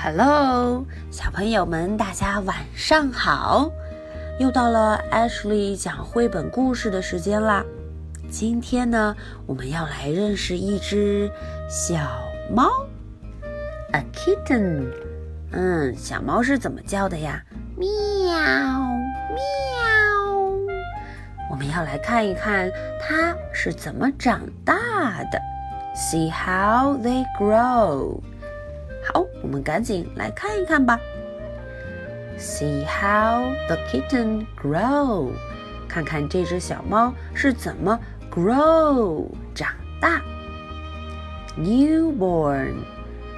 Hello，小朋友们，大家晚上好！又到了 Ashley 讲绘本故事的时间啦。今天呢，我们要来认识一只小猫，a kitten。嗯，小猫是怎么叫的呀？喵喵。我们要来看一看它是怎么长大的。See how they grow。好，我们赶紧来看一看吧。See how the kitten grow，看看这只小猫是怎么 grow 长大。Newborn，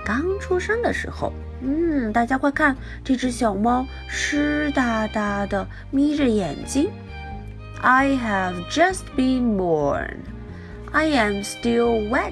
刚出生的时候，嗯，大家快看，这只小猫湿哒哒的，眯着眼睛。I have just been born. I am still wet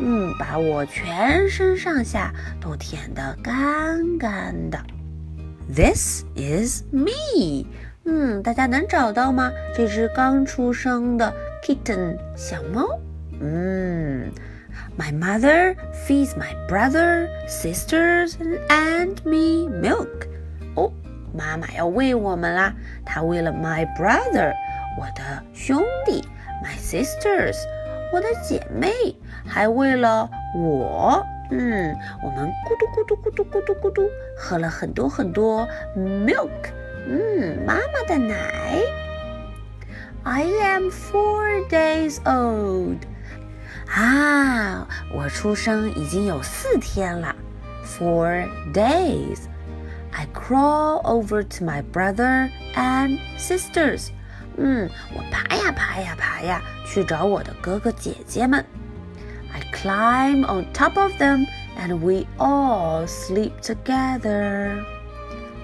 嗯，把我全身上下都舔得干干的。This is me。嗯，大家能找到吗？这只刚出生的 kitten 小猫。嗯，My mother feeds my brother, sisters, and me milk。哦，妈妈要喂我们啦！她喂了 my brother，我的兄弟。My sisters，我的姐妹，还为了我，嗯，我们咕嘟咕嘟咕嘟咕嘟咕嘟喝了很多很多 milk，嗯，妈妈的奶。I am four days old，啊，我出生已经有四天了，four days。I crawl over to my brother and sisters。 嗯，我爬呀爬呀爬呀，去找我的哥哥姐姐们。I climb on top of them, and we all sleep together.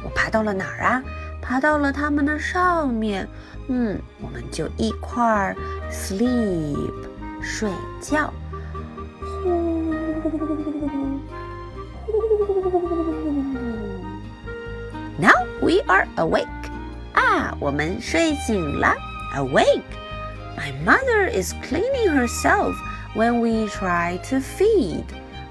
我爬到了哪儿啊？爬到了他们的上面。嗯，我们就一块儿 sleep 睡觉。呼，Now we are awake. 啊，我们睡醒了，awake。My mother is cleaning herself when we try to feed。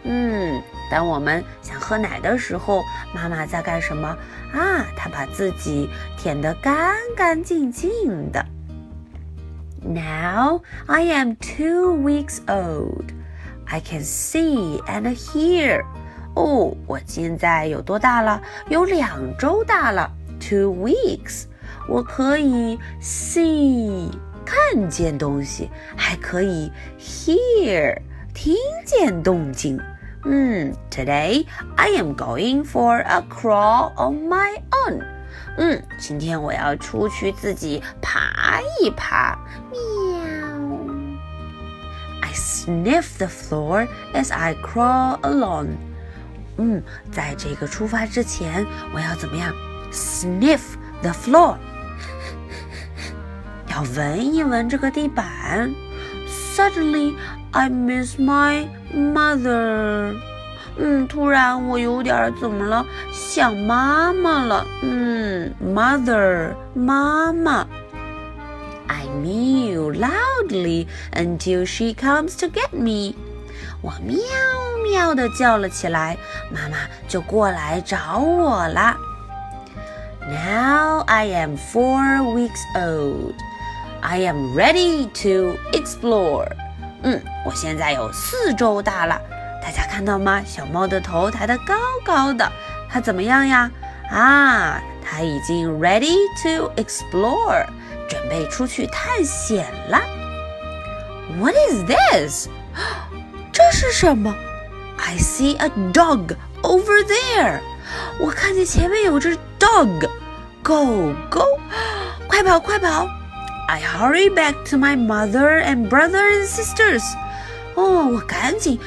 嗯，当我们想喝奶的时候，妈妈在干什么啊？她把自己舔得干干净净的。Now I am two weeks old. I can see and hear. 哦，我现在有多大了？有两周大了，two weeks。 我可以 see 看见东西，还可以 hear 听见动静。嗯，Today I am going for a crawl on my own。嗯，今天我要出去自己爬一爬。喵。I sniff the floor as I crawl along。嗯，在这个出发之前，我要怎么样？Sniff the floor。 要闻一闻这个地板。Suddenly, I miss my mother. 嗯，突然我有点怎么了？想妈妈了。嗯，mother，妈妈。I mew loudly until she comes to get me. 我喵喵的叫了起来，妈妈就过来找我啦。Now I am four weeks old. I am ready to explore。嗯，我现在有四周大了，大家看到吗？小猫的头抬得高高的，它怎么样呀？啊，它已经 ready to explore，准备出去探险了。What is this？这是什么？I see a dog over there。我看见前面有只 dog，Go go，快跑快跑 I hurry back to my mother and brother and sisters。哦，我赶紧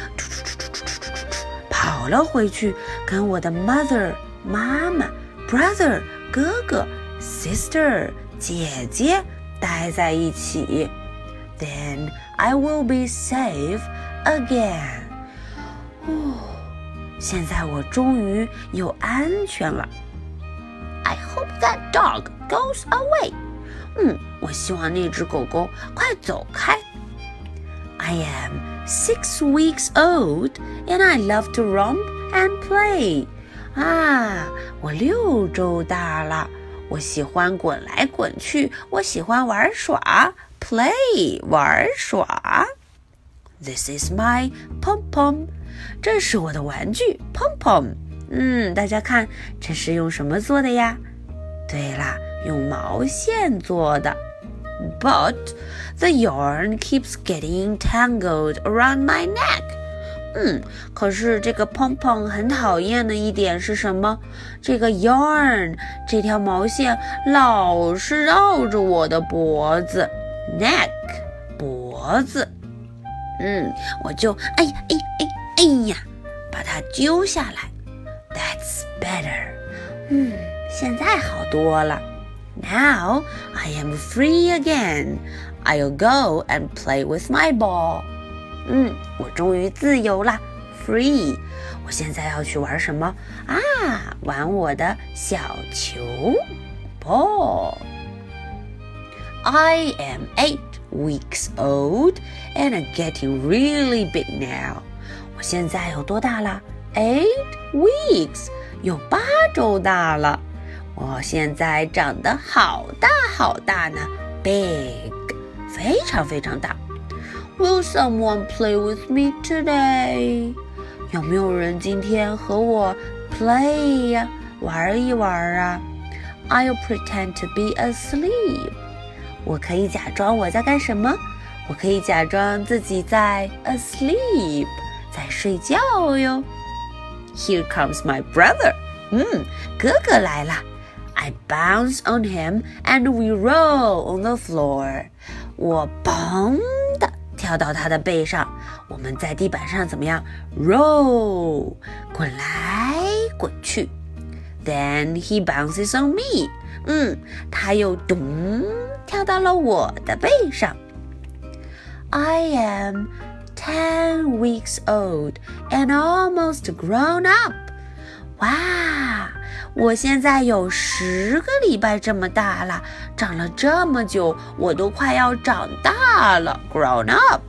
跑了回去，跟我的 mother 妈妈、brother 哥哥、sister 姐姐待在一起。Then I will be safe again. again。哦，现在我终于有安全了。I hope that dog goes away。嗯，我希望那只狗狗快走开。I am six weeks old and I love to romp and play。啊，我六周大了，我喜欢滚来滚去，我喜欢玩耍，play 玩耍。This is my pom pom，这是我的玩具 pom pom。嗯，大家看，这是用什么做的呀？对啦，用毛线做的。But the yarn keeps getting tangled around my neck. 嗯，可是这个 pom pom 很讨厌的一点是什么？这个 yarn 这条毛线老是绕着我的脖子，neck 脖子。嗯，我就哎呀哎哎哎呀，把它揪下来。That's better。嗯，现在好多了。Now I am free again. I'll go and play with my ball. 嗯，我终于自由啦，free。我现在要去玩什么啊？玩我的小球，ball。I am eight weeks old and I'm getting really big now. 我现在有多大了？Eight weeks，有八周大了。 我现在长得好大好大呢，big，非常非常大。Will someone play with me today？有没有人今天和我 play 呀，玩一玩啊？I'll pretend to be asleep。我可以假装我在干什么？我可以假装自己在 asleep，在睡觉哟。Here comes my brother。嗯，哥哥来了。I bounce on him and we roll on the floor. 我嘣的跳到他的背上，我们在地板上怎么样？roll，滚来滚去。Then he bounces on me. 嗯，他又咚跳到了我的背上。I am ten weeks old and almost grown up. 哇！我现在有十个礼拜这么大了，长了这么久，我都快要长大了，grown up。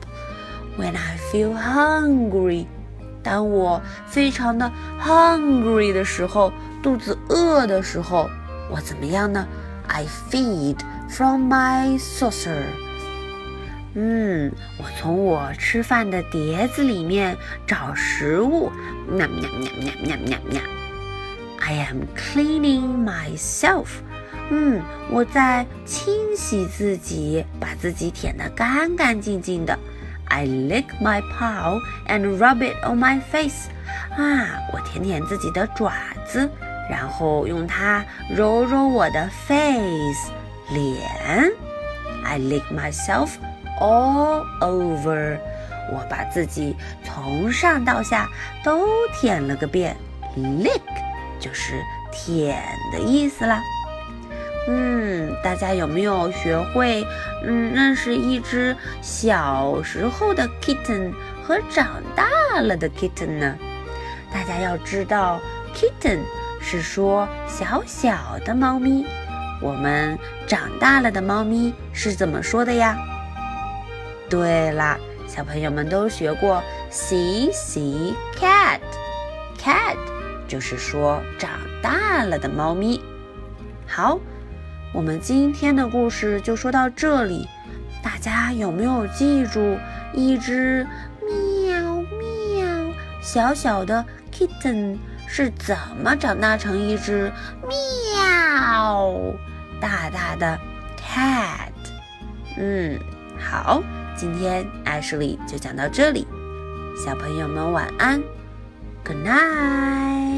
When I feel hungry，当我非常的 hungry 的时候，肚子饿的时候，我怎么样呢？I feed from my saucer。嗯，我从我吃饭的碟子里面找食物，喵喵喵喵喵喵喵。I am cleaning myself。嗯，我在清洗自己，把自己舔得干干净净的。I lick my paw and rub it on my face。啊，我舔舔自己的爪子，然后用它揉揉我的 face 脸。I lick myself all over。我把自己从上到下都舔了个遍。Lick。就是舔的意思啦。嗯，大家有没有学会嗯认识一只小时候的 kitten 和长大了的 kitten 呢？大家要知道，kitten 是说小小的猫咪，我们长大了的猫咪是怎么说的呀？对啦，小朋友们都学过 see see cat cat。就是说，长大了的猫咪。好，我们今天的故事就说到这里。大家有没有记住一只喵喵小小的 kitten 是怎么长大成一只喵大大的 cat？嗯，好，今天 Ashley 就讲到这里。小朋友们晚安，Good night。